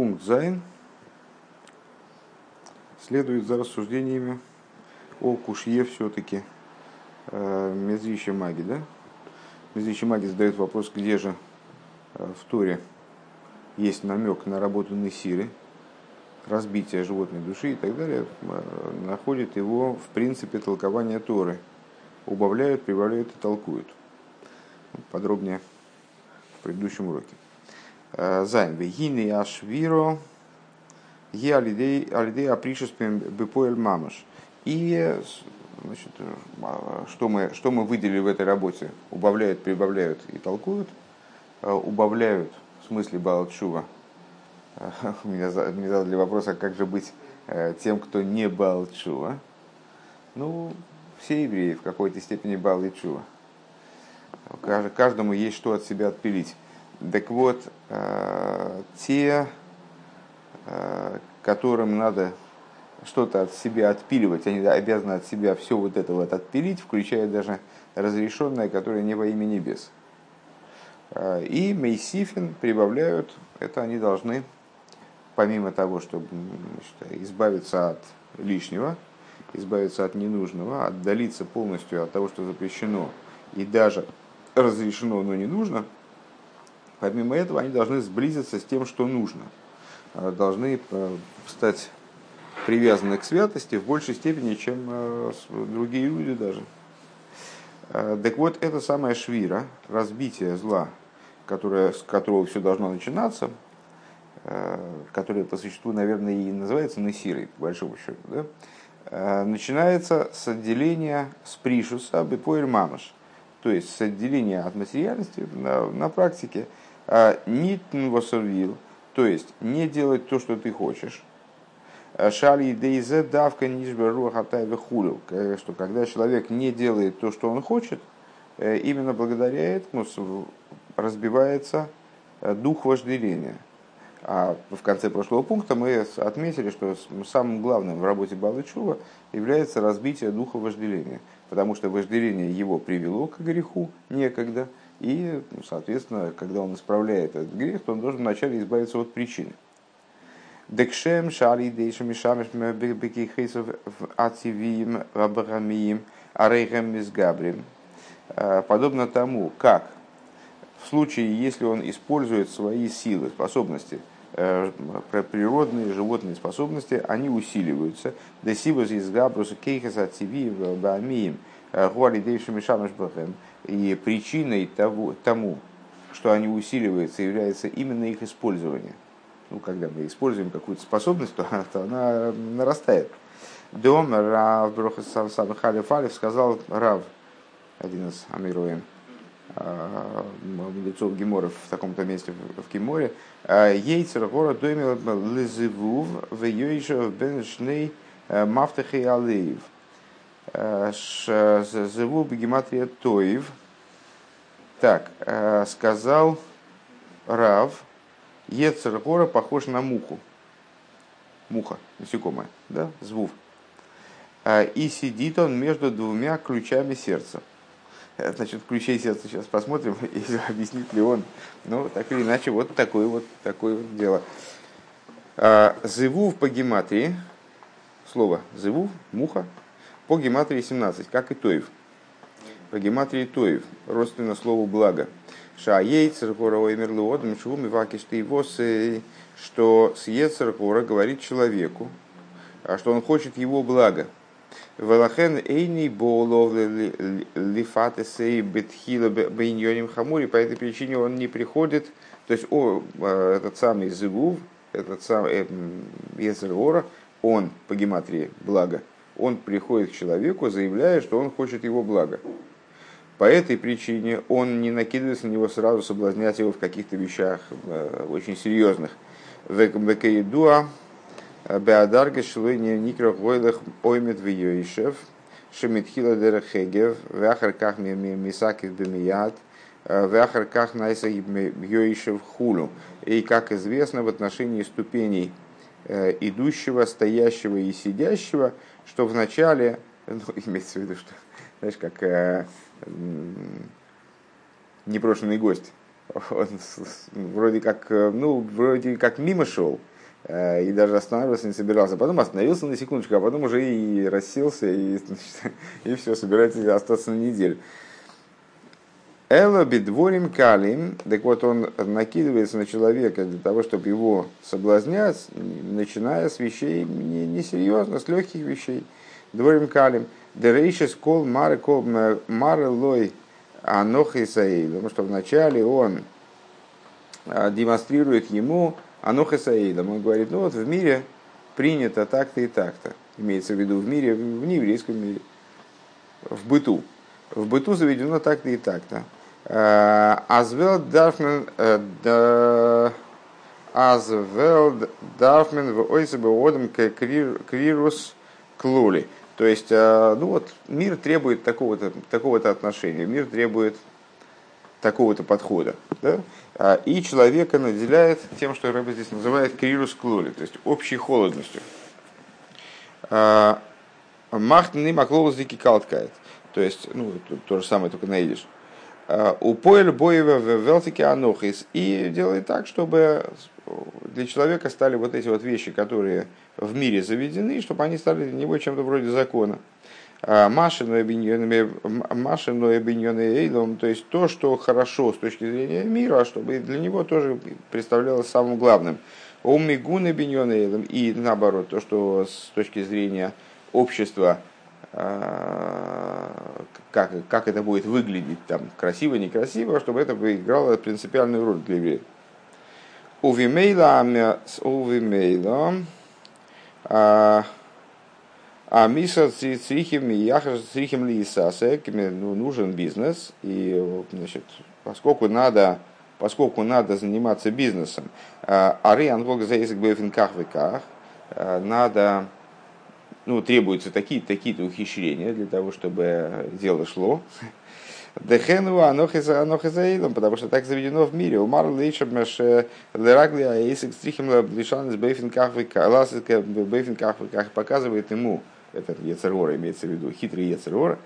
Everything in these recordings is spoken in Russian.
пункт Зайн следует за рассуждениями о Кушье все-таки э, Мезрища Маги, да? Мезрища Маги задает вопрос, где же э, в Торе есть намек на работу Несиры, разбитие животной души и так далее, э, находит его в принципе толкования Торы. Убавляют, прибавляют и толкуют. Подробнее в предыдущем уроке. Зайн. Вегины ашвиро Е алидей апришеспем бепоэль мамаш. И значит, что, мы, что мы выделили в этой работе? Убавляют, прибавляют и толкуют. Э, убавляют, в смысле Балчува. Меня, мне задали вопрос, а как же быть э, тем, кто не Балчува? Ну, все евреи в какой-то степени Бал и Чува. Каждому есть что от себя отпилить. Так вот, э, те Э, которым надо что-то от себя отпиливать, они обязаны от себя все вот это вот отпилить, включая даже разрешенное, которое не во имя небес. Э, и Мейсифин прибавляют, это они должны, помимо того, чтобы значит, избавиться от лишнего, избавиться от ненужного, отдалиться полностью от того, что запрещено, и даже разрешено, но не нужно, помимо этого они должны сблизиться с тем, что нужно – Э, должны э, стать привязаны к святости в большей степени, чем э, другие люди даже. Так вот, это самая швира, разбитие зла, которое, с которого все должно начинаться, которое по существу, наверное, и называется насирой, по большому счету, да? начинается с отделения с пришуса бепоэль мамаш, то есть с отделения от материальности на, на практике, нитн восурвил – то есть не делать то, что ты хочешь. Шали дейзе давка нижберу хатайве хулю. Что когда человек не делает то, что он хочет, э, именно благодаря этому разбивается э, дух вожделения. А в конце прошлого пункта мы отметили, что самым главным в работе Балычува является разбитие духа вожделения. Потому что вожделение его привело к греху некогда – и, ну, соответственно, когда он исправляет этот грех, то он должен вначале избавиться от причины. Декшем шали дейшем мишамеш бекихейсов ативиим вабрамиим арейхем мизгабрим. Э, подобно тому, как в случае, если он использует свои силы, способности, э, природные животные способности, они усиливаются. Десибус из габруса кейхас ативиим вабрамиим гуали дейшем мишамеш бекихейсов и причиной того, тому, что они усиливаются, является именно их использование. Ну, когда мы используем какую-то способность, то, то она нарастает. Дом Рав Брохасам Халифалев сказал Рав, один из Амироем, а, лицов Геморов в таком-то месте в Геморе, а, Ейцер гора домил лизывув в йойшев бен шней а, мафтахи алеев – Зеву Бегематрия Тоев. Так, э, сказал Рав, Ецер Гора похож на муху. Муха, насекомая, да, звув. Э, и сидит он между двумя ключами сердца. Э, значит, ключей сердца сейчас посмотрим, и объяснит ли он. Ну, так или иначе, вот такое вот, такое вот дело. Зывув по гематрии, слово зывув, муха, по гематрии 17, как и Тоев. По гематрии Тоев, родственно слову благо. Ша ейцер гора оймерлуодом шум его, что с ецер гора говорит человеку, а что он хочет его блага. Велахен эйни боулов лифатесей бетхила бейньоним хамури, по этой причине он не приходит, то есть о, э, этот самый Зигув, этот самый Ецергора, он по гематрии благо, он приходит к человеку, заявляя, что он хочет его блага. По этой причине он не накидывается на него сразу, соблазнять его в каких-то вещах э, очень серьезных. Векаидуа беадарга шлыни никрах войлах оймет виёишев шемитхила дерехегев вяхар ках мисакив бемият вяхар ках найса йоишев хулу. И как известно в отношении ступеней э, идущего, стоящего и сидящего – что вначале, ну, имеется в виду, что, знаешь, как э, непрошенный гость он вроде как, ну, вроде как мимо шел, и даже останавливаться не собирался. Потом остановился на секундочку, а потом уже и расселся, и, значит, и все, собирается остаться на неделю. Эла бедворим калим, так вот он накидывается на человека для того, чтобы его соблазнять, начиная с вещей несерьезно, с легких вещей. Дворим калим. Дерейшис кол мары кол мары лой анох Исаил. Потому что вначале он а, демонстрирует ему анох Исаилом. Он говорит, ну вот в мире принято так-то и так-то. Имеется в виду в мире, в нееврейском мире, в быту. В быту заведено так-то и так-то. Азвел Дарфмен Азвел Дарфмен в Ойсебе Одам Крирус Клули. То есть, э, ну вот, мир требует такого-то такого отношения, мир требует такого-то подхода. Да? А, и человека наделяет тем, что Рэбби здесь называет крирус клули, то есть общей холодностью. А, Махтный маклоус дики калткает. То есть, ну, то же самое, только найдешь. Э, у поэль боева в велтике анохис и делает так, чтобы для человека стали вот эти вот вещи, которые в мире заведены, чтобы они стали для него чем-то вроде закона. Э, Машину эйлом, то есть то, что хорошо с точки зрения мира, чтобы для него тоже представлялось самым главным. Омигун эйлом и наоборот, то, что с точки зрения общества а, как, как это будет выглядеть, там, красиво, некрасиво, чтобы это играло принципиальную роль для евреев. У Вимейла, у Вимейла, а, а Миса Црихим и Яхаш Црихим Лисасек, ну, нужен бизнес, и, значит, поскольку надо, поскольку надо заниматься бизнесом, Ари Анвог Заиск Бефинках Веках, надо ну, требуются такие-то такие ухищрения для того, чтобы дело шло. Дехену анохизаилом, потому что так заведено в мире. Умар лейшабмеш лерагли аэйсик стрихим лишан с бейфинках бейфинках показывает ему, это Ецерора имеется в виду, хитрый Ецерора,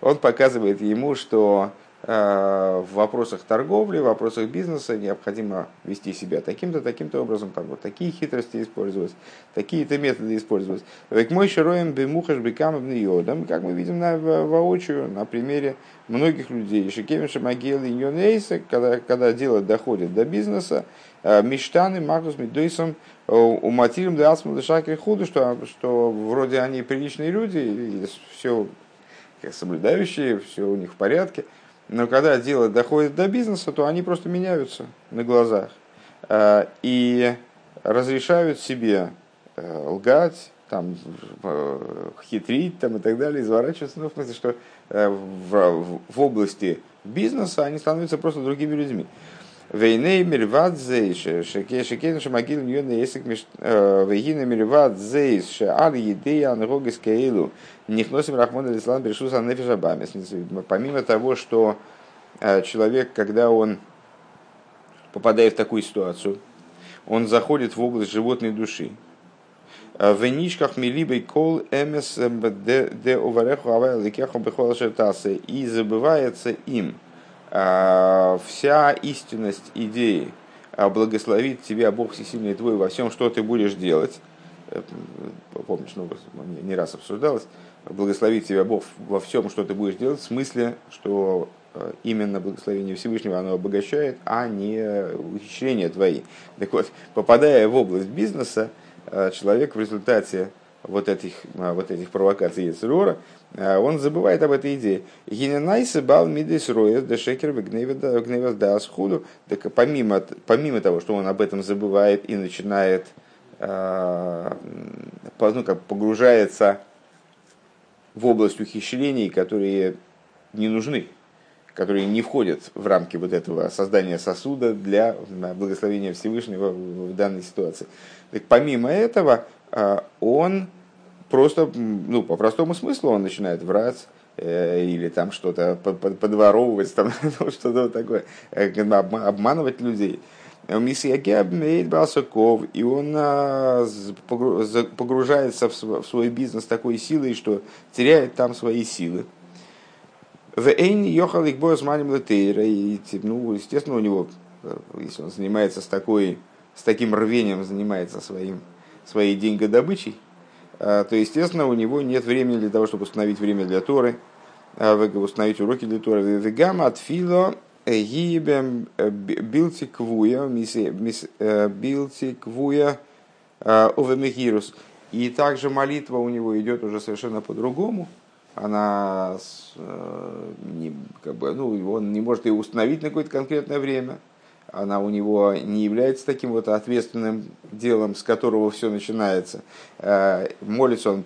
он показывает ему, что в вопросах торговли, в вопросах бизнеса необходимо вести себя таким-то, таким-то образом, там вот такие хитрости использовать, такие-то методы использовать. Век мой широем бемухаш бекам йодам, как мы видим на, воочию, на примере многих людей. Шикевин шамагел и когда, когда дело доходит до бизнеса, э, мечтаны Магнус Медойсом э, у Матирим да Асму Шакри Худу, что, что вроде они приличные люди, и все соблюдающие, все у них в порядке – но когда дело доходит до бизнеса, то они просто меняются на глазах э, и разрешают себе э, лгать, там, хитрить там, и так далее, изворачиваться. Ну, в смысле, что э, в, в области бизнеса они становятся просто другими людьми. Вейней мирват зейш, шекейн шамагил ньон есик вейгина мирват зейш, шеал едея ангогис кейлу, нихносим рахмон алислан берешус аннефишабамес. Помимо того, что человек, когда он попадает в такую ситуацию, он заходит в область животной души, в нишках милибей кол эмес де увареху авай лекеху бехол и забывается им – вся истинность идеи а, благословит тебя Бог всесильный твой во всем, что ты будешь делать. Э, помнишь, ну, не раз обсуждалось. Благословит тебя Бог во всем, что ты будешь делать, в смысле, что э, именно благословение Всевышнего оно обогащает, а не ухищрения твои. Так вот, попадая в область бизнеса, э, человек в результате вот этих, вот этих провокаций Ецерора, а, он забывает об этой идее. Гиненайсы бал мидес роя дешекер гневас дас худу. Так помимо, помимо того, что он об этом забывает и начинает, а, ну, как погружается в область ухищрений, которые не нужны, которые не входят в рамки вот этого создания сосуда для благословения Всевышнего в данной ситуации. Так помимо этого, а, он просто, ну, по простому смыслу он начинает врать, э, или там что-то подворовывать, там, ну, что-то такое, э, обманывать людей. Миссияке обмеет Басаков, и он а, погружается в свой бизнес такой силой, что теряет там свои силы. В Эйн ехал их бой с манем и, ну, естественно, у него если он занимается с, такой, с таким рвением, занимается своим, своей деньгодобычей, то, естественно, у него нет времени для того, чтобы установить время для Торы, установить уроки для Торы. Вегама от фило гибем билтиквуя, билтиквуя овемегирус. И также молитва у него идет уже совершенно по-другому. Она не, как бы, ну, он не может ее установить на какое-то конкретное время. Она у него не является таким вот ответственным делом, с которого все начинается. Молится он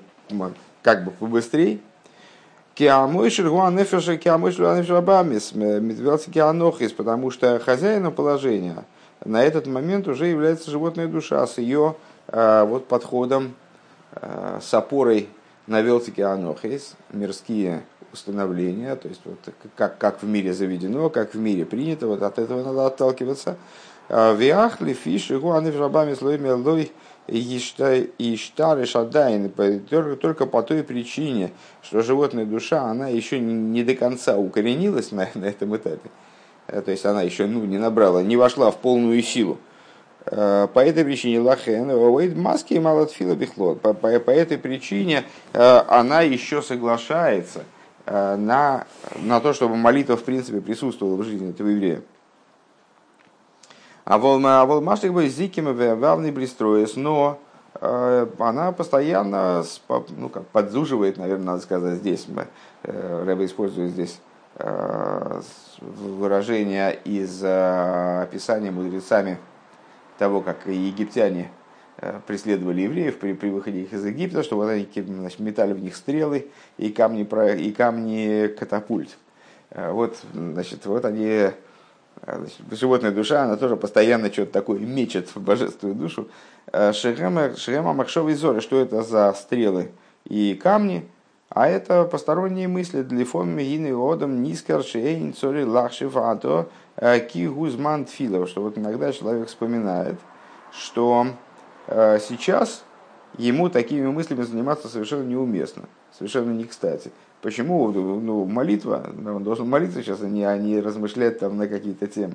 как бы побыстрее, потому что хозяином положения на этот момент уже является животная душа с ее вот подходом, с опорой на велтике анохис, мирские установления, то есть вот как, как в мире заведено, как в мире принято, вот от этого надо отталкиваться. Виахли фиш, его анифрабами слоями лой Иштары Шадайн только по той причине, что животная душа, она еще не до конца укоренилась на, на этом этапе. Э, то есть она еще ну, не набрала, не вошла в полную силу. Э, по этой причине лахен, маски и малатфила бихлот. По, по, по этой причине э, она еще соглашается на, на то, чтобы молитва в принципе присутствовала в жизни этого еврея. А волмаштик бы зиким вавный блистроес, но э, она постоянно ну, как, подзуживает, наверное, надо сказать здесь. Э, Рэба использует здесь э, выражение из описания мудрецами того, как египтяне преследовали евреев при, при выходе их из Египта, что вот они значит, метали в них стрелы и камни, и камни катапульт. Вот, значит, вот они а, значит, животная душа, она тоже постоянно что-то такое мечет в божественную душу. Шерема Махшова Зоры, что это за стрелы и камни? А это посторонние мысли для фоми гины одам нискар шейн цори лахшив ато ки гузман тфилов. Что вот иногда человек вспоминает, что сейчас ему такими мыслями заниматься совершенно неуместно, совершенно не кстати. Почему ну, молитва, он должен молиться сейчас, а не, а не размышлять там на какие-то темы.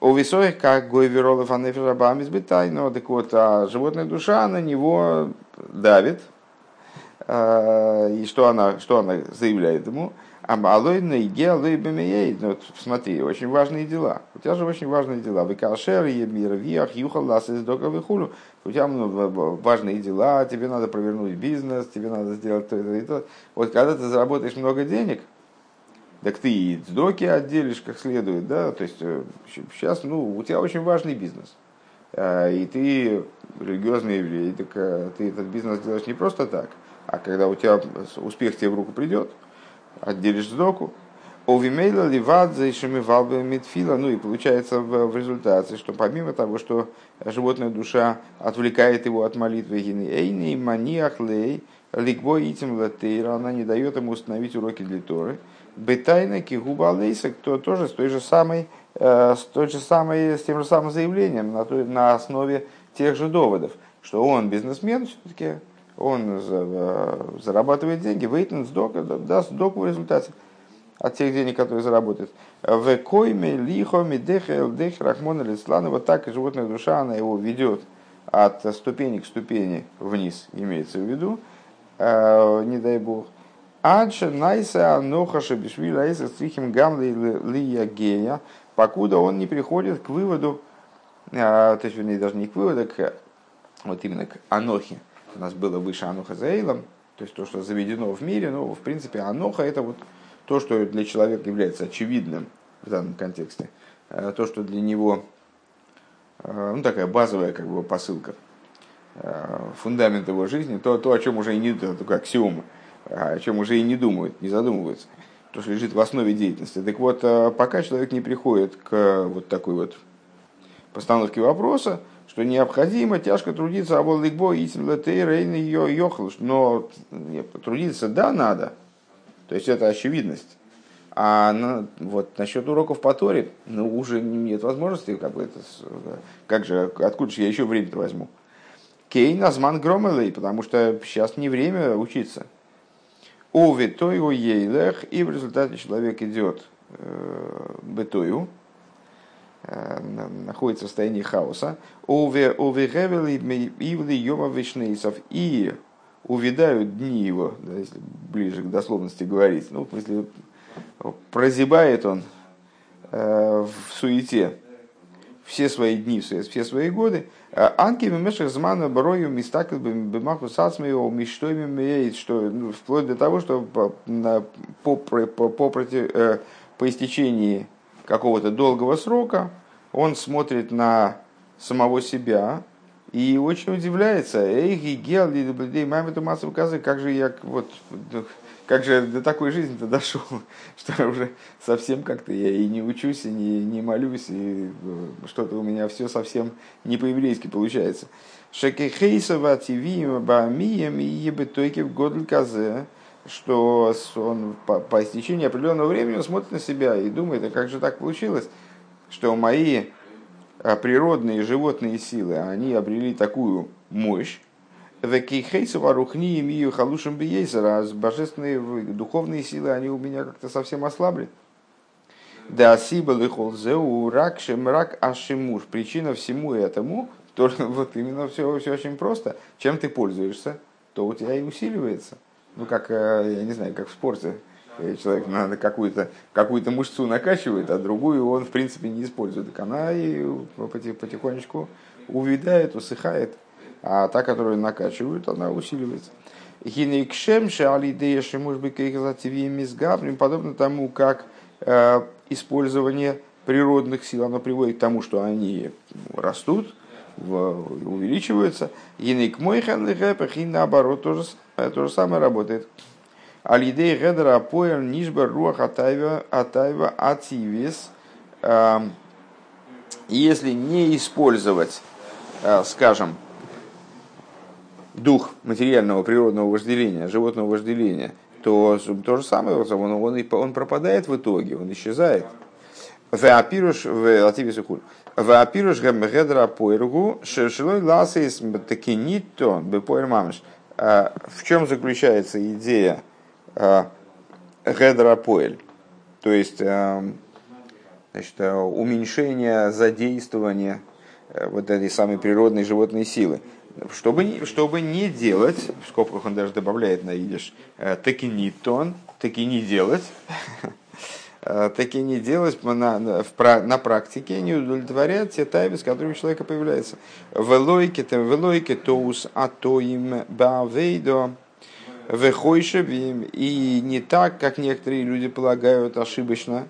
У весоих, как Гойверолов Анефирабам избитай, но так вот, а животная душа на него давит. А, и что она, что она заявляет ему? Амалой наиге алой бемеей. Ну, вот смотри, очень важные дела. У тебя же очень важные дела. Викашер, емир, виах, юхал, лас из хулу. У тебя ну, важные дела, тебе надо провернуть бизнес, тебе надо сделать то, это и то. Вот когда ты заработаешь много денег, так ты и сдоки отделишь как следует, да, то есть сейчас, э, ну, у тебя очень важный бизнес. А, и ты религиозный еврей, так э, ты этот бизнес делаешь не просто так, а когда у тебя успех тебе в руку придет, отделишь сдоку. Овимейла ливадзе и шамивалбе митфила. Ну и получается в, в результате, что помимо того, что животная душа отвлекает его от молитвы эйни маниах лей ликбой итим латейра, она не дает ему установить уроки для Торы. Бетайна кигуба лейса, кто тоже с той же самой, э, с той же самой, с тем же самым заявлением на, той, на основе тех же доводов, что он бизнесмен все-таки, он зарабатывает деньги, выйдет сдока, даст сдоку в результате от тех денег, которые заработает. В койме лихо медеха элдех рахмона лислана. Вот так и животная душа, она его ведет от ступени к ступени вниз, имеется в виду, э, не дай бог. Адша найса анохаша бишвили айса стрихим гамли лия гея, покуда он не приходит к выводу, э, то есть, вернее, даже не к выводу, к, вот именно к анохе, у нас было выше Аноха Заилом, то есть то, что заведено в мире, но в принципе Аноха это вот то, что для человека является очевидным в данном контексте, э, то, что для него э, ну, такая базовая как бы, посылка, э, фундамент его жизни, то, то о чем уже и не только аксиома, о чем уже и не думают, не задумываются, то, что лежит в основе деятельности. Так вот, пока человек не приходит к вот такой вот постановке вопроса, что необходимо тяжко трудиться, а вот ликбо исм рейн ее йохл, но трудиться да надо, то есть это очевидность. А на, вот насчет уроков по Торе, ну уже нет возможности, как бы это, как же, откуда же я еще время-то возьму? Кейн азман громелей, потому что сейчас не время учиться. Ови тойу ейлех, и в результате человек идет э, бетою, находится в состоянии хаоса. И увядают дни его, если ближе к дословности говорить. Ну, в смысле, прозябает он э, в суете все свои дни, все свои годы. Анки мемешах змана барою мистакл бимаху сацмею мечтой что ну, вплоть до того, что по, по, по, по, по, э, по истечении какого-то долгого срока он смотрит на самого себя и очень удивляется. Эй, гел, маме эту массу как же я вот как же до такой жизни-то дошел, что уже совсем как-то я и не учусь, и не, не молюсь, и э, что-то у меня все совсем не по-еврейски получается. Шекехейсова тивием баамием и ебетойки в годль казе, что он по, по истечении определенного времени он смотрит на себя и думает, а как же так получилось, что мои э, природные животные силы, они обрели такую мощь, а божественные духовные силы, они у меня как-то совсем ослабли. Да сибал и холзеу рак шемрак ашимуш. Причина всему этому, то, вот именно все, все очень просто. Чем ты пользуешься, то у тебя и усиливается. Ну, как, э, я не знаю, как в спорте. Человек надо какую-то какую мышцу накачивает, а другую он, в принципе, не использует. Так она и потихонечку увядает, усыхает а та, которую накачивают, она усиливается. Хинейкшемше алидея шимуш мизгабрим, подобно тому, как э, использование природных сил, оно приводит к тому, что они растут, увеличиваются. И наоборот, то же, то же самое работает. Алидей гедера апоэр нишбар руах атайва атайва ативис. Эм, если не использовать, э, скажем, дух материального природного вожделения, животного вожделения, то то же самое, он, он, он пропадает в итоге, он исчезает. Веапируш в лативисухуль. Веапируш гедра поэргу шершилой ласис такинито бепоэр мамыш. А, в чем заключается идея а, гедра поэль? То есть а, значит, уменьшение задействования вот этой самой природной животной силы чтобы, чтобы не делать, в скобках он даже добавляет на идиш, э, таки не тон, таки не делать, э, таки не делать на, на, на практике, не удовлетворять те тайвы, с которыми у человека появляется. Велойке, тем велойке, тоус атоим бавейдо, вехойшевим, и не так, как некоторые люди полагают ошибочно,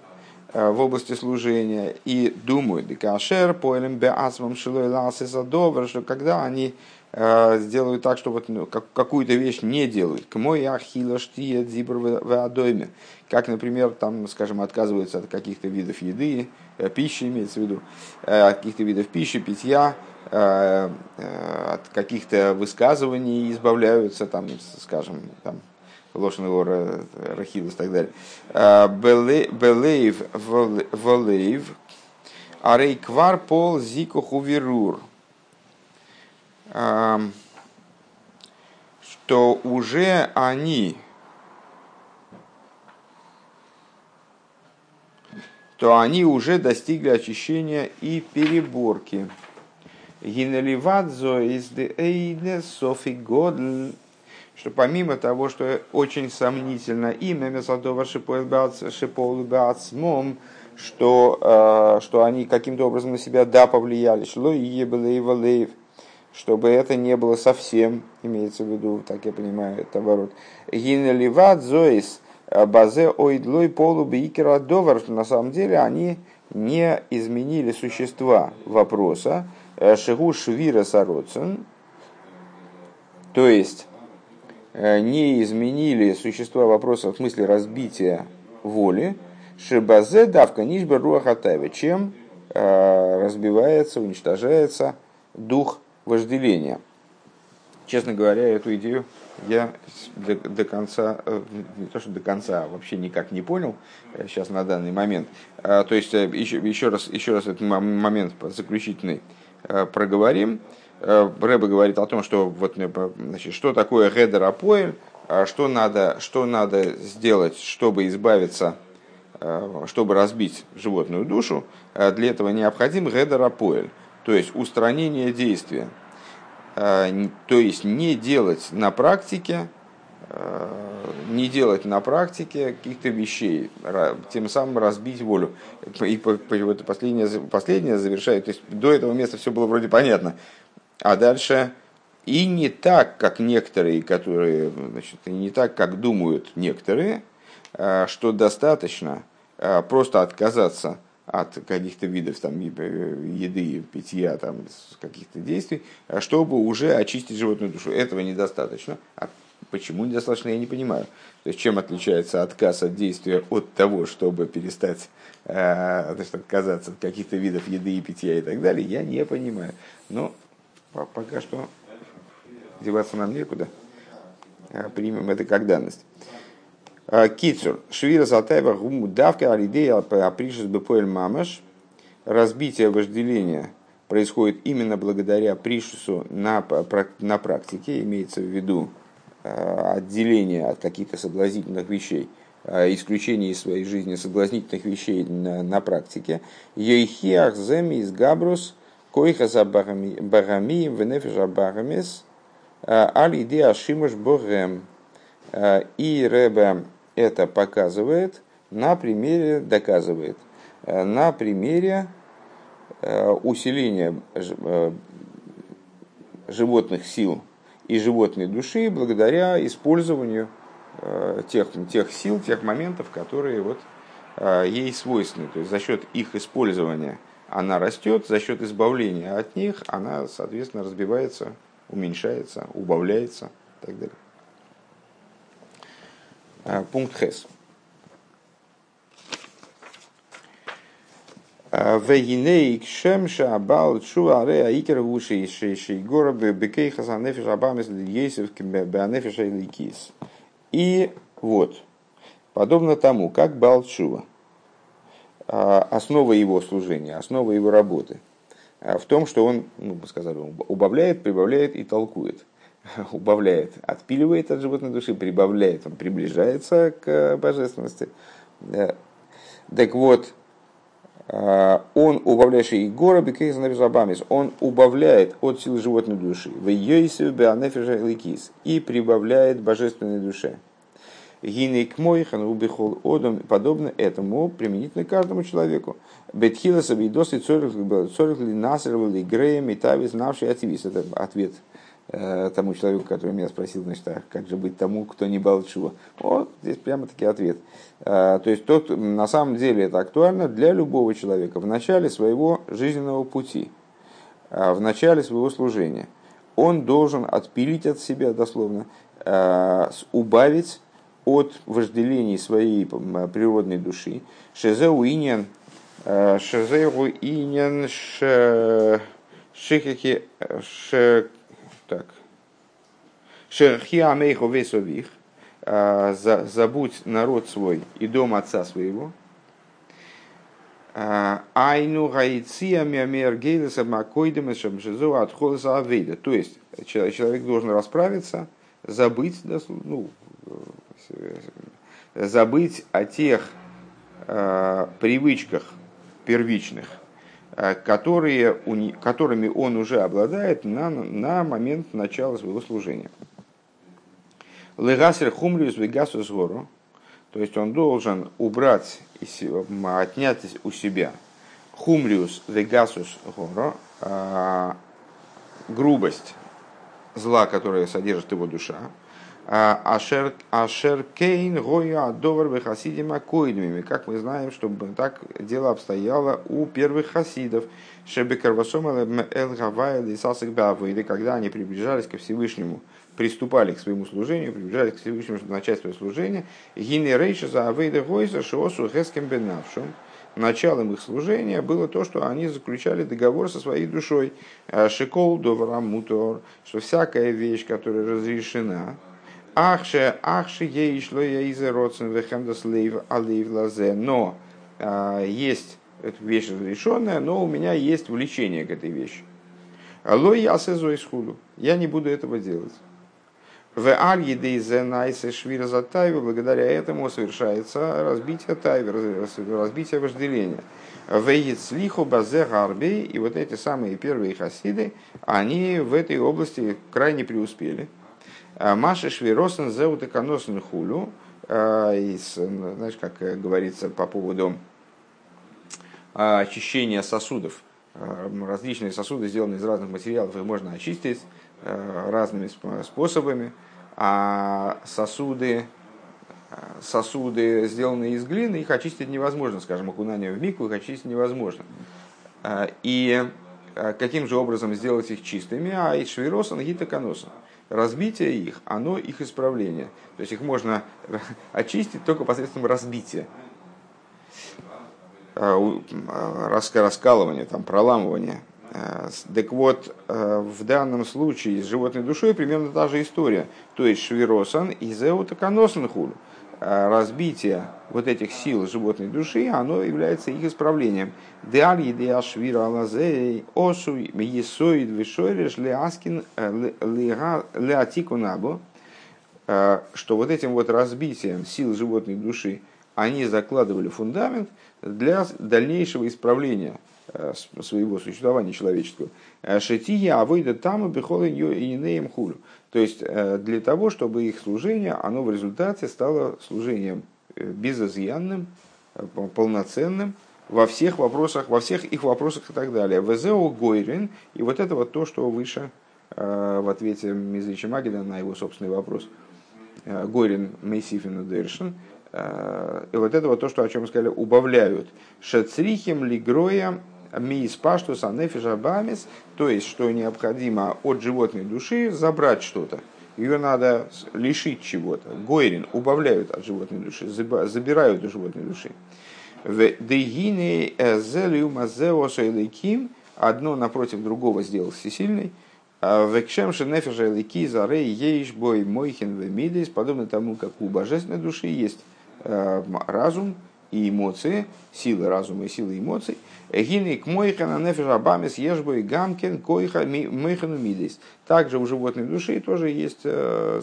э, в области служения и думают, декашер, поэлем беасмам шилой ласы что когда они Э, сделают так, что вот, ну, как, какую-то вещь не делают. К мой ахила штия дзибр в адойме. Как, например, там, скажем, отказываются от каких-то видов еды, э, пищи имеется в виду, э, от каких-то видов пищи, питья, от каких-то высказываний избавляются, там, скажем, там, Лошен Рахилус и так далее. Белейв волейв, арей квар пол зико хувирур что уже они то они уже достигли очищения и переборки. Гинеливадзо что помимо того, что очень сомнительно имя Месадова Шипол Бацмом, что, э, что они каким-то образом на себя да повлияли, шло и чтобы это не было совсем, имеется в виду, так я понимаю, это оборот. Гинеливат зоис базе ойдлой полу бейкера довар, что на самом деле они не изменили существа вопроса, э, шигу швира сароцин, то есть э, не изменили существа вопроса в смысле разбития воли, шибазе давка нишба руахатаве, чем э, разбивается, уничтожается дух вожделения. Честно говоря, эту идею я до, до конца, э, не то что до конца, а вообще никак не понял э, сейчас на данный момент. А, то есть еще, э, еще, раз, еще раз этот момент заключительный проговорим. Рэба говорит о том, что вот, значит, что такое гедер апоэль, а что надо, что надо сделать, чтобы избавиться чтобы разбить животную душу, для этого необходим гедерапоэль, то есть устранение действия. То есть не делать на практике не делать на практике каких-то вещей, тем самым разбить волю. И вот последнее, последнее завершает, то есть до этого места все было вроде понятно, а дальше и не так, как некоторые, которые, значит, и не так, как думают некоторые, а, что достаточно просто отказаться от каких-то видов там, еды, питья, там, каких-то действий, чтобы уже очистить животную душу. Этого недостаточно. А Почему недостаточно, я не понимаю. То есть, чем отличается отказ от действия от того, чтобы перестать э, значит, отказаться от каких-то видов еды и питья и так далее, я не понимаю. Но пока что деваться нам некуда. Э, примем это как данность. Кицур. Швира Салтаева гуму давка алидея апришес бепоэль мамаш. Разбитие вожделения происходит именно благодаря пришусу на, на практике, имеется в виду Э, отделение от каких-то соблазнительных вещей, э, исключение из своей жизни соблазнительных вещей на, на практике. Ейхиах земи из габрус койха за барами венефиша барамис э, аль иде ашимаш богем. И Рэбе это показывает на примере, доказывает, на примере усиления животных сил и животной души благодаря использованию э, тех, тех сил, тех моментов, которые вот э, ей свойственны. То есть за счет их использования она растет, за счет избавления от них она, соответственно, разбивается, уменьшается, убавляется и так далее. Э, пункт Хес. Вегиней кшемша абал чува аре аикер гуши шейгора бекейха за нефиш абамес ейсев беанефиша ликис. И вот, подобно тому, как Балчува, основа его служения, основа его работы в том, что он, ну, мы сказали, убавляет, прибавляет и толкует. Убавляет, отпиливает от животной души, прибавляет, он приближается к божественности. Так вот, а, он убавляет и гора бекейзанабамис, он убавляет от силы животной души, в ликис и прибавляет божественной душе. Гинейк мойхан убихол одом, подобно этому применительно каждому человеку. Бетхила сабидос и цорих ли насер ли греем и тавис знавший ативис. Это ответ Э, тому человеку, который меня спросил, значит, а как же быть тому, кто не Балчува? Вот здесь прямо таки ответ. Э, то есть тот, на самом деле это актуально для любого человека в начале своего жизненного пути, э, в начале своего служения. Он должен отпилить от себя, дословно, убавить от вожделений своей природной души. Шезеу иньян, шезеу иньян шихихи, так. Шерхи амейхо весових. А, забудь народ свой и дом отца своего. А, Айну гаиция миамер гейлеса макойдем шамшизу отхолеса авейда. То есть человек должен расправиться, забыть, ну, забыть о тех э, привычках первичных, Э, которые, которыми он уже обладает на, на момент начала своего служения. Легасер хумриус вегасус гору, то есть он должен убрать, отнять у себя хумриус вегасус гору, э, грубость зла, которая содержит его душа, Ашер, ашер кейн гоя довар бехасидима койдмими. Как мы знаем, чтобы так дело обстояло у первых хасидов. Шебе карвасом эл гавай лисасик или когда они приближались ко Всевышнему, приступали к своему служению, приближались к Всевышнему, чтобы начать свое служение. Гини рейша за авейда гойса шиосу хескем бенавшим. Началом их служения было то, что они заключали договор со своей душой. Шикол довара мутор, что всякая вещь, которая разрешена, Ахше, ахше ейшло яизе родсен вехемдас лейв алейв лазе. Но а, есть эта вещь разрешенная, но у меня есть влечение к этой вещи. Алло я сезо исхуду. Я не буду этого делать. В аль едейзе найсе швира за тайву, благодаря этому совершается разбитие тайвы, разбитие вожделения. Вейцлиху базе гарбей, и вот эти самые первые хасиды, они в этой области крайне преуспели. Маша Швиросен зеутеканосен хулю, знаешь, как говорится по поводу очищения сосудов. Различные сосуды сделаны из разных материалов, их можно очистить разными способами а сосуды, сосуды, сделанные из глины, их очистить невозможно, скажем, окунание в мику их очистить невозможно. А, и а, каким же образом сделать их чистыми? А и швиросан гитаконосан. Разбитие их, оно их исправление. То есть их можно очистить только посредством разбития. А, раскалывания, там, проламывания Э, так вот, в данном случае с животной душой примерно та же история. То есть швиросан и зеутаконосан хулю. Э, разбитие вот этих сил животной души, оно является их исправлением. Деаль едея швира алазей осу есоид вишойреш леаскин леатику набо, что вот этим вот разбитием сил животной души они закладывали фундамент для дальнейшего исправления Э, своего существования человеческого. Э, Шетия авойда там и бихол и инеем хулю. То есть э, для того, чтобы их служение, оно в результате стало служением безызъянным, полноценным во всех вопросах, во всех их вопросах и так далее. Везео Гойрин, и вот это вот то, что выше в ответе Мизрича Магида на его собственный вопрос. Гойрин Мейсифин Дершин. И вот это вот то, что, о чем мы сказали, убавляют. Шацрихим лигроя миис паштус то есть, что необходимо от животной души забрать что-то. Ее надо лишить чего-то. Гойрин убавляют от животной души, забирают у животной души. Дегины зелю мазео одно напротив другого сделал всесильный. Векшем шенефиша элики зарей ейш бой мойхин вемидис, подобно тому, как у божественной души есть э, разум и эмоции, силы разума и силы эмоций, Гины к мойхана нефеша бамис ешбой гамкин койха мойхану мидейс. Также у животной души тоже есть э,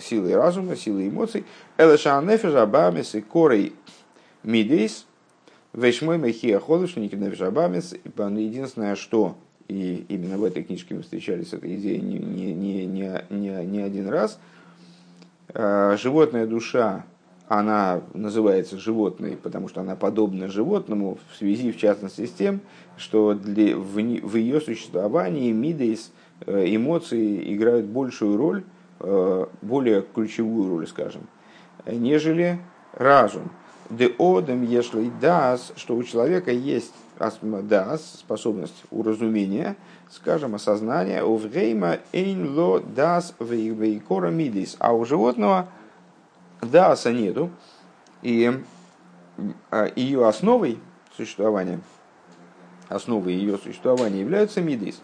силы разума, силы эмоций. Элеша нефеша бамис и корей мидейс. Вешмой мехия холошники нефеша бамис. Единственное, что и именно в этой книжке мы встречались с этой идеей не, не, не, не, не, не один раз. Э, животная душа она называется животной, потому что она подобна животному в связи, в частности, с тем, что для, в, в ее существовании мидейс э, эмоции играют большую роль, э, более ключевую роль, скажем, нежели разум. Де одем если дас, что у человека есть дас, способность уразумения, скажем, осознания, у врейма эйн ло дас вейкора мидейс, а у животного – Дааса нету, и а, ее основой существования, основой ее существования являются мидис.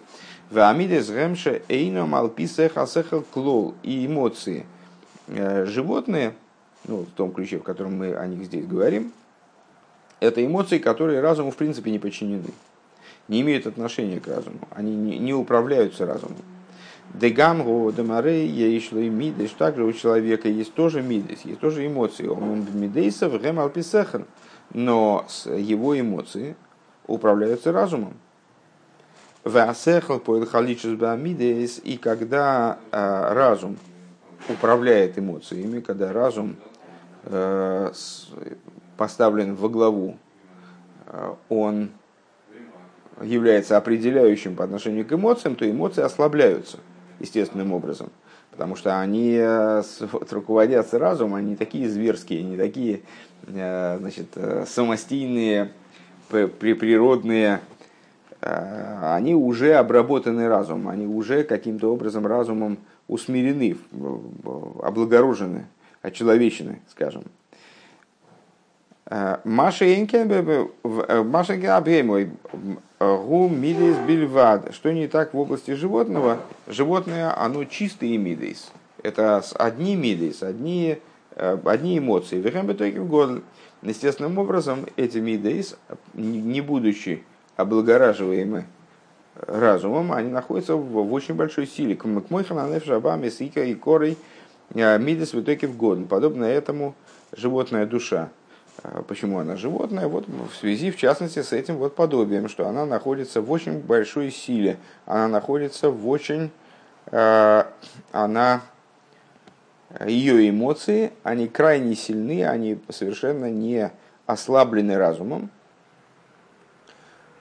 Вамидис гемше эйно малписех асехал клол и эмоции. Э, животные, ну, в том ключе, в котором мы о них здесь говорим, это эмоции, которые разуму в принципе не подчинены, не имеют отношения к разуму, они не управляются разумом. Дегамгу, Демарей, Еишлой Мидеш. Также у человека есть тоже мидес, есть тоже эмоции. Он мидейсов, Гем Алписехан. Но его эмоции управляются разумом. Васехал по мидес. И когда э, разум управляет эмоциями, когда разум э, поставлен во главу, э, он является определяющим по отношению к эмоциям, то эмоции ослабляются – естественным образом. Потому что они э, вот, руководятся разумом, они такие зверские, не такие э, значит, э, самостийные, природные. Они уже обработаны разумом, они уже каким-то образом разумом усмирены, облагорожены, очеловечены, скажем. Маша Машеньке Гу мидейс бильвад. Что не так в области животного? Животное, оно чистые мидейс. Это одни мидейс, одни, э, одни эмоции. Вехем в год. Естественным образом, эти мидейс, не будучи облагораживаемы разумом, они находятся в, в очень большой силе. К мойхананеф жабами сика и корой в итоге в год. Подобно этому животная душа. Почему она животное? Вот в связи, в частности, с этим вот подобием, что она находится в очень большой силе, она находится в очень, она ее эмоции, они крайне сильны, они совершенно не ослаблены разумом.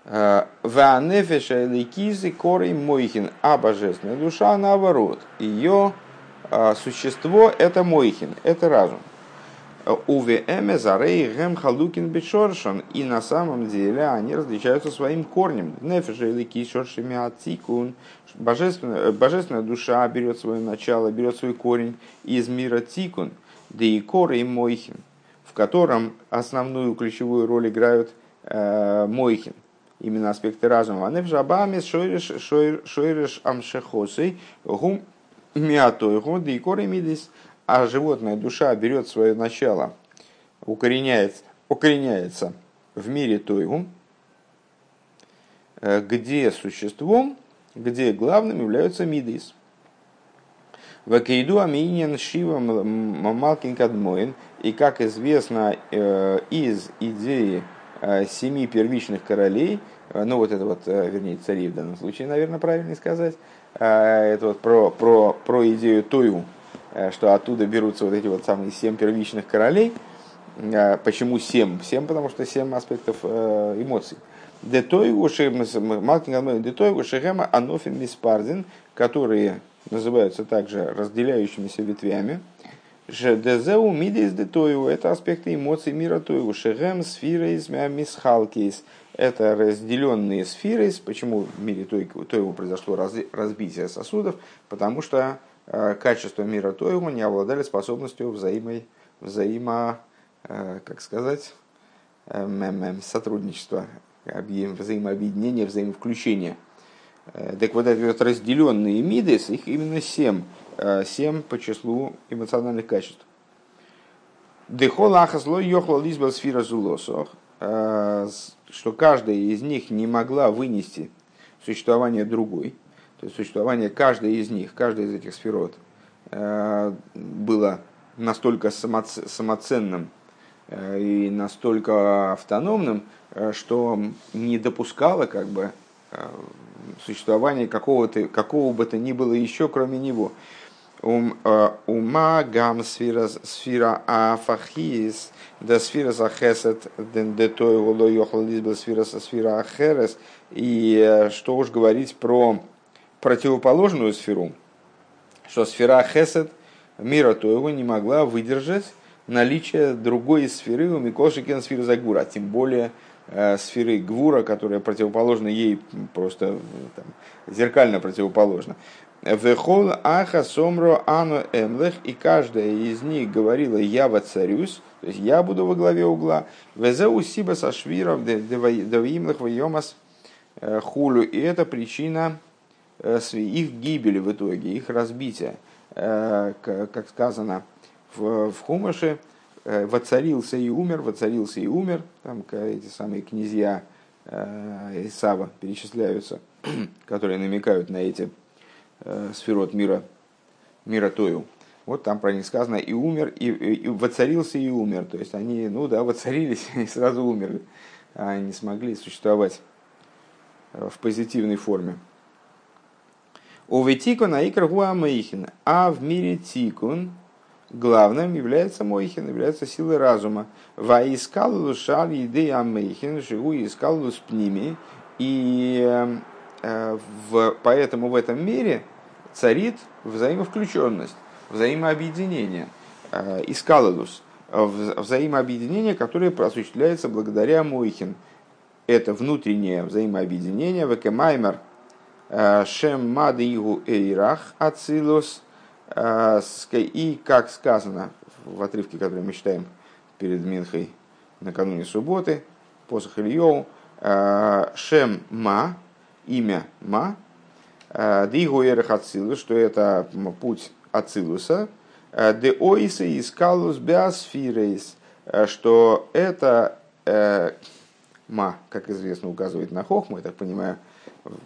Э, Ванефеша ликизы корей мойхин, а божественная душа наоборот. Ее э, существо это мойхин, это разум. УВМ зарей гем халукин бешоршан. И на самом деле они различаются своим корнем. Нефеша или кишоршими ацикун. Божественная, божественная душа берет свое начало, берет свой корень из мира тикун, да и коры и мойхин, в котором основную ключевую роль играют э, мойхин, именно аспекты разума. А нефжабами шойреш амшехосы гум миатой да и коры а животная душа берет свое начало, укореняется, укореняется в мире Тойгу, э, где существом, где главным являются мидис. Вакейду аминин шива малкин кадмоин. И как известно э, из идеи э, семи первичных королей, ну вот это вот, вернее, царей в данном случае, наверное, правильно сказать, это вот про, про, про идею Тойгу, Э, что оттуда берутся вот эти вот самые семь первичных королей. Э, почему семь? Семь, потому что семь аспектов э, эмоций. Детойгу Шехема Анофин Миспардин, которые называются также разделяющимися ветвями. Дезеу Мидис Детойгу – это аспекты эмоций мира Тойгу. Шехем Сфирейс Мисхалкейс – это разделенные сферы. Почему в мире Тойгу произошло разбитие сосудов? Потому что Э, качества мира Тойгу не обладали способностью взаимо, взаимо э, как сказать, эм, сотрудничества, взаимообъединения, взаимовключения. Э, так вот, эти вот разделенные мидес, их именно семь, семь по числу эмоциональных качеств. Дехол ахасло йохла лизбал сфера зулосох, что каждая из них не могла вынести существование другой – то есть существование каждой из них, каждой из этих сферот э, было настолько самоценным э, и настолько автономным, э, что не допускало как бы существования какого-то, какого бы то ни было еще, кроме него. Ума гам сфера сфера афахис, да сфера захесет, ден детой воло йохал лизбел сфера сфера ахерес. И что уж говорить про противоположную сферу, что сфера Хесед мира Тоева не могла выдержать наличие другой сферы у Микошикен сферы Загура, тем более э, сферы Гвура, которая противоположна ей просто там, зеркально противоположна. Вехол аха сомро ано эмлех, и каждая из них говорила «я воцарюсь», то есть «я буду во главе угла». Везеу сиба сашвиров девимлех вайомас э, хулю, и это причина Э, их гибели в итоге, их разбития. Э, как сказано в, в Хумаше, э, воцарился и умер, воцарился и умер. Там эти самые князья Исава перечисляются, которые намекают на эти сферот мира, мира Тою. Вот там про них сказано и умер, и, и воцарился и умер. То есть они, ну да, воцарились и сразу умерли. А не смогли существовать в позитивной форме. У Ветикун Аикр Мейхин. А в мире Тикун главным является Мойхин, является силой разума. Ваискалу шаль еды Амейхин, живу искалу с пними. И э, в, поэтому в этом мире царит взаимовключенность, взаимообъединение. Э, искалус взаимообъединение, которое осуществляется благодаря Мойхин. Это внутреннее взаимообъединение, векемаймер – Шем Мадигу Эйрах Ацилус. И как сказано в отрывке, который мы читаем перед Минхой накануне субботы, посох Ильеву, Шем Ма, имя Ма, Дигу Эйрах Ацилус, что это путь Ацилуса, Де Ойса и Скалус Беасфирейс, что это Ма, как известно, указывает на Хохму, я так понимаю,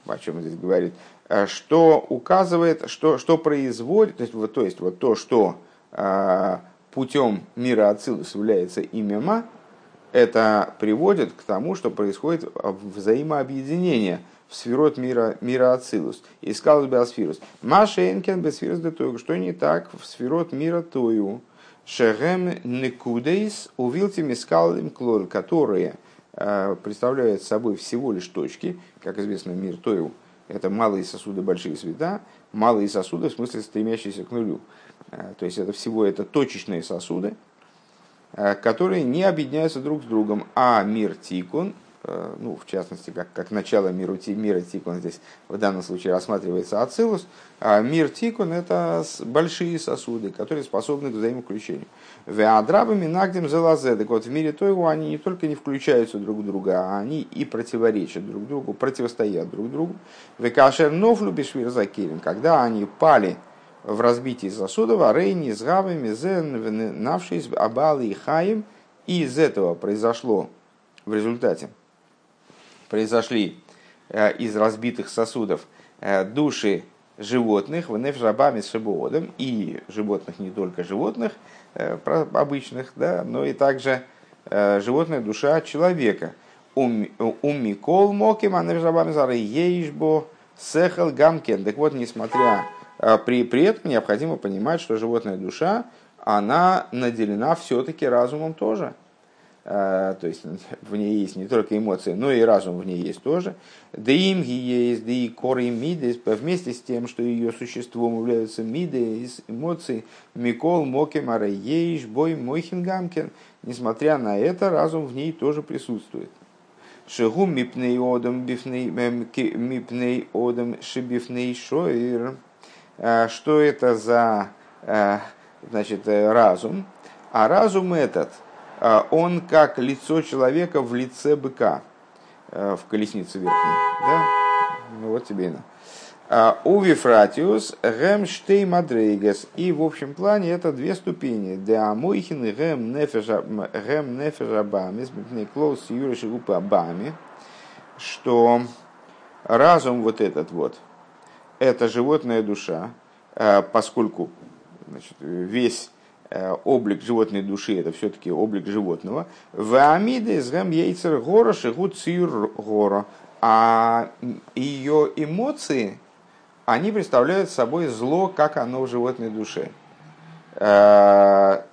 о чем здесь говорит, э, что указывает, что, что производит, то есть, вот, то есть вот то, что э, путем мира Ацилус является имя Ма, это приводит к тому, что происходит взаимообъединение в сферот мира, мира Ацилус. Искал Беосфирус. Машенкен Бесфирус Детою. Что не так в сферот мира Тою? Шегем Некудейс увилтим искалим клоль, которые э, представляют собой всего лишь точки, как известно, мир Тою – это малые сосуды, большие света, малые сосуды в смысле стремящиеся к нулю. Э, то есть это всего это точечные сосуды, Э, которые не объединяются друг с другом, а мир Тикун, ну, в частности, как, как начало миру, мира Тикун здесь в данном случае рассматривается Ацилус, а мир Тикун – это большие сосуды, которые способны к взаимоключению. Веадрабами нагдем залазе, так вот в мире Тойгу они не только не включаются друг в друга, а они и противоречат друг другу, противостоят друг другу. Векашер нофлю бешвир закирим, когда они пали – в разбитии сосудов, а рейни с гавами, зен, навшись, абалы и хаим. И из этого произошло в результате, произошли э, из разбитых сосудов э, души животных, в нефжабами с шибуодом, и животных не только животных, э, обычных, да, но и также животная душа человека. Уммикол моким, а нефжабами зары ейшбо сехал гамкен. Так вот, несмотря при, при этом необходимо понимать, что животная душа, она наделена все-таки разумом тоже. А, то есть в ней есть не только эмоции, но и разум в ней есть тоже. Да им есть, да и коры миды, вместе с тем, что ее существом являются миды из эмоций, микол, моки, мараеиш, бой, мойхин, гамкин. Несмотря на это, разум в ней тоже присутствует. Шигу мипней одам, мипней одам, шибифней шоир. Э, что это за э, значит, э, разум. А разум этот, он как лицо человека в лице быка в колеснице верхней. Да? Ну вот тебе и на. Увифратиус, гем штей мадрейгес. И в общем плане это две ступени. Деамойхин гем нефежабами, клоус юриши гупа бами, что разум вот этот вот, это животная душа, э, поскольку значит, весь э, облик животной души это все-таки облик животного. В амиде згам яйцер гора шигут цир гора. А ее эмоции, они представляют собой зло, как оно в животной душе. Э,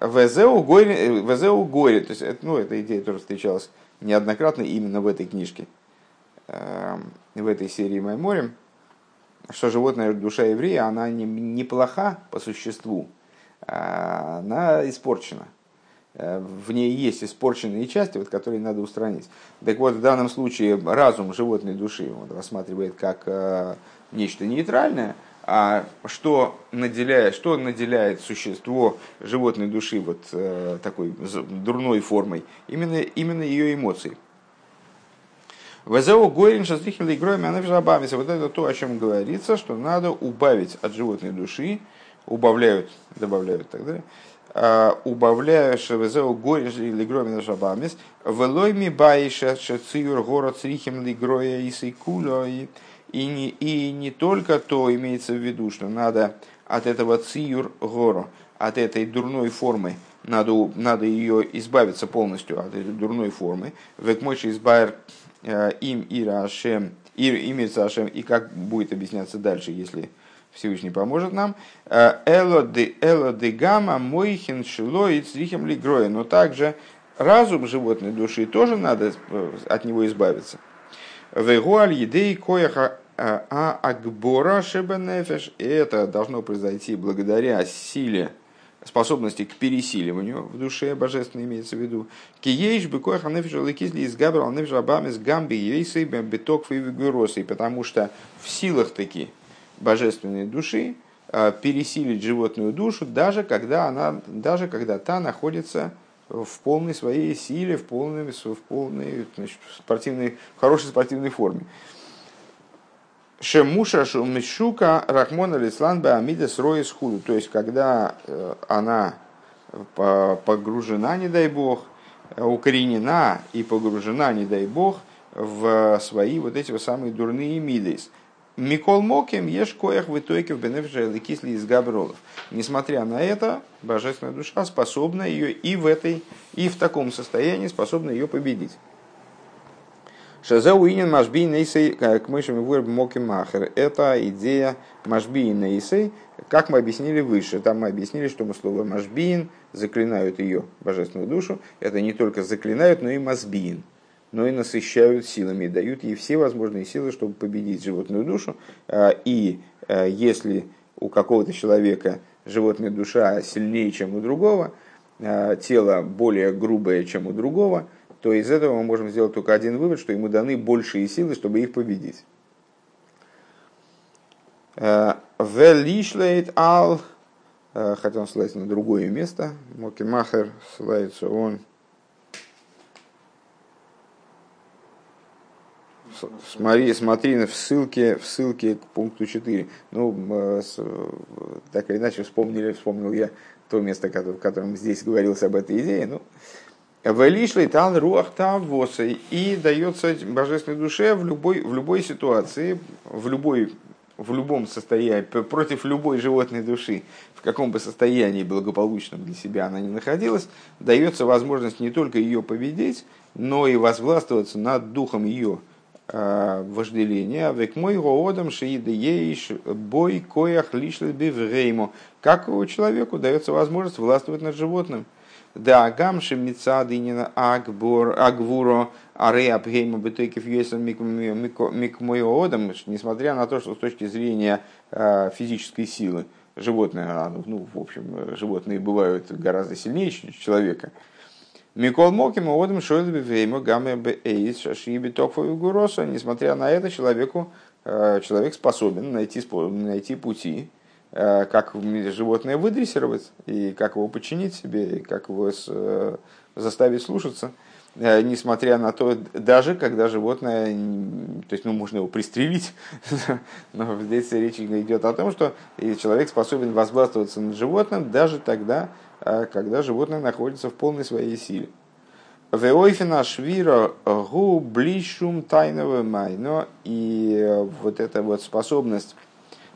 Везеу горе, Везеу горе, то есть, ну, эта идея тоже встречалась неоднократно именно в этой книжке, в этой серии Майморем что животная душа еврея, она не, неплоха по существу, она испорчена. Э, в ней есть испорченные части, вот, которые надо устранить. Так вот, в данном случае разум животной души он рассматривает как э, нечто нейтральное, а что наделяет, что наделяет существо животной души вот э, такой дурной формой? Именно, именно ее эмоции. Везеу Горин Шастрихин Лигроем Анавжабамиса. Вот это то, о чем говорится, что надо убавить от животной души, убавляют, добавляют и так далее, а, убавляешь Везеу Горин Лигроем Анавжабамис, Велойми Баиша Шациюр Город Срихим Лигроя и Сейкуля. И не, и не только то имеется в виду, что надо от этого циюр гору, от этой дурной формы, надо, надо ее избавиться полностью от этой дурной формы. Векмойши избавер Э, им Ира Ашем, имеется Ашем, и как будет объясняться дальше, если Всевышний поможет нам. Э, Эло де Эло де Гамма Мойхин Шило и Црихем Лигроя. Но также разум животной души тоже надо э, от него избавиться. Вегуаль едей кояха а агбора шебенефеш. И это должно произойти благодаря силе способности к пересиливанию в душе, божественно имеется в виду. Киеиш быкоях анефиша лекизли из габра анефиша абамес гамби ейсы беток и потому что в силах таки божественной души э, пересилить животную душу, даже когда, она, даже когда та находится в полной своей силе, в полной, в полной значит, спортивной, в хорошей спортивной форме. Шемуша Шумишука Рахмона Лислан Баамидес Роис Худу. То есть, когда э, она погружена, не дай бог, укоренена и погружена, не дай бог, в свои вот эти вот самые дурные мидейс. Микол Моким ешь коях в бенефише кисли из габролов. Несмотря на это, божественная душа способна ее и в этой, и в таком состоянии способна ее победить. Шазе уинен машби нейсей к мышам вырб моки махер. Это идея машби нейсей, как мы объяснили выше. Там мы объяснили, что мы слово машбиин заклинают ее, божественную душу. Это не только заклинают, но и масбиин но и насыщают силами, дают ей все возможные силы, чтобы победить животную душу. А, и а, если у какого-то человека животная душа сильнее, чем у другого, а, тело более грубое, чем у другого – то из этого мы можем сделать только один вывод, что ему даны большие силы, чтобы их победить. Велишлейт ал, хотя он ссылается на другое место, Мокимахер ссылается он Смотри, смотри в ссылке, в ссылке к пункту 4. Ну, э, так или иначе, вспомнили, вспомнил я то место, в котором здесь говорилось об этой идее. Ну, Велишлей тал руах тавосы и дается божественной душе в любой, в любой ситуации, в, любой, в любом состоянии, против любой животной души, в каком бы состоянии благополучном для себя она ни находилась, дается возможность не только ее победить, но и возгластвоваться над духом ее э, вожделения. Век мой гоодам шииды ейш бой коях лишлет биврейму. Как человеку дается возможность властвовать над животным – да, гамши мицадынина агбур, агвуро, аре абгейма бетекив юэсом микмойодом, несмотря на то, что с точки зрения э, физической силы животные, а, ну, в общем, животные бывают гораздо сильнее человека. Микол Моким Одам Шойлби Вейма Гамме Бейс Шашиби Токфу Гуроса, несмотря на это, человеку, э, человек способен найти, найти пути, Э, как животное выдрессировать, и как его подчинить себе, и как его э, заставить слушаться, несмотря на то, даже когда животное, то есть ну, можно его пристрелить, но здесь речь идет о том, что человек способен возгластвоваться над животным даже тогда, когда животное находится в полной своей силе. Веойфина швира гу блишум тайного майно. И вот эта вот способность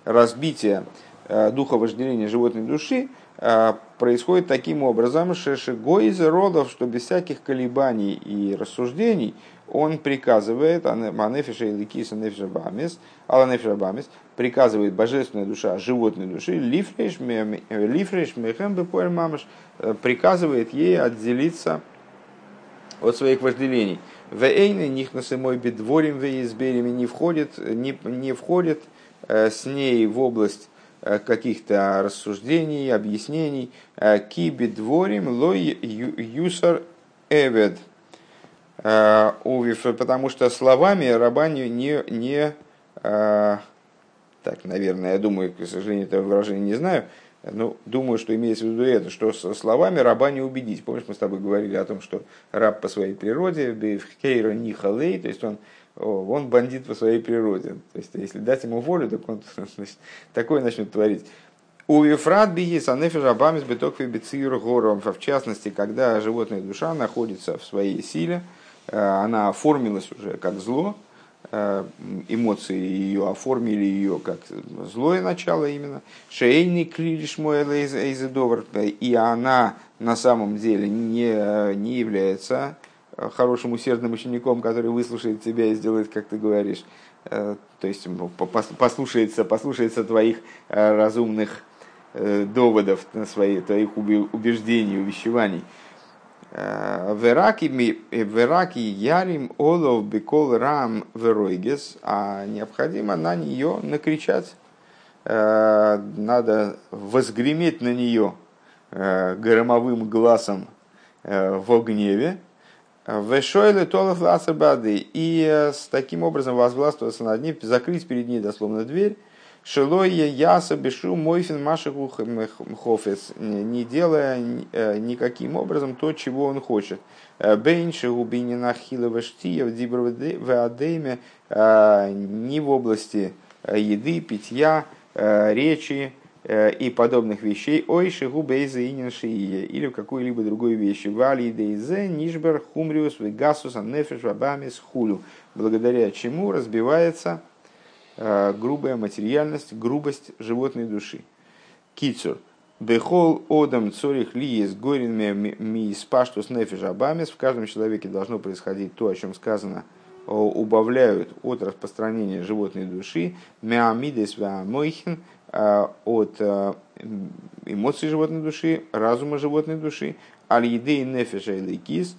разбития Э, духа вожделения животной души э, происходит таким образом, шешегоиза родов, что без всяких колебаний и рассуждений он приказывает, анефиша или киса нефиша бамес, приказывает божественная душа животной души, лифреш мехем бепоэль мамаш, э, приказывает ей отделиться от своих вожделений. Вейны них на самой бедворим веизберими не входит, не, не входит с ней в область Э, каких-то рассуждений, объяснений. Э, Киби дворим лой юсар эвед. Э, потому что словами рабанию не, не так, наверное, я думаю, к сожалению, этого выражения не знаю, но думаю, что имеется в виду это, что со словами раба не убедить. Помнишь, мы с тобой говорили о том, что раб по своей природе, бейфхейра нихалей, то есть он он бандит по своей природе. То есть, если дать ему волю, так он значит, такое начнет творить. У Ефрат бигис анефиш абамис бетокви бицир гором. В частности, когда животная душа находится в своей силе, э, она оформилась уже как зло, эмоции ее оформили ее как злое начало именно. Шейни клилиш мой и она на самом деле не, не является Э, хорошим усердным учеником, который выслушает тебя и сделает, как ты говоришь. Э, то есть послушается, послушается твоих э, разумных доводов, свои, твоих убеждений, увещеваний. Вераки ярим олов бекол рам веройгес, а необходимо на нее накричать, надо возгреметь на нее громовым глазом в гневе, Вешойлы толов ласабады. И э, с таким образом возгластвоваться над ней, закрыть перед ней дословно дверь. Шелойя яса бешу мойфин машиху хофец, не делая э, никаким образом то, чего он хочет. Э, Бейнши губинина хилова штия в дибровадейме ни в области еды, питья, речи, Э, и подобных вещей, ой, шигу бейзе инин шиие, или в какой-либо другой вещи. Вали дейзе нишбер хумриус вегасус аннефеш вабамис хулю. благодаря чему разбивается э, грубая материальность, грубость животной души. Кицур. Бехол одам цорих ли есть горин ми спаштус нефиш абамес. В каждом человеке должно происходить то, о чем сказано, убавляют от распространения животной души, меамидес веамойхин, от эмоций животной души, разума животной души, аль едей нефиша и кис,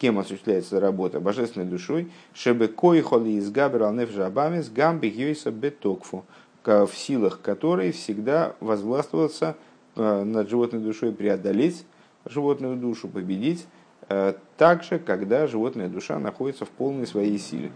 кем осуществляется работа божественной душой, шебе кой холи из габер ал нефиша абамес гамби йойса бетокфу, в силах которой всегда возгластвоваться э, над животной душой, преодолеть животную душу, победить, э, также, когда животная душа находится в полной своей силе.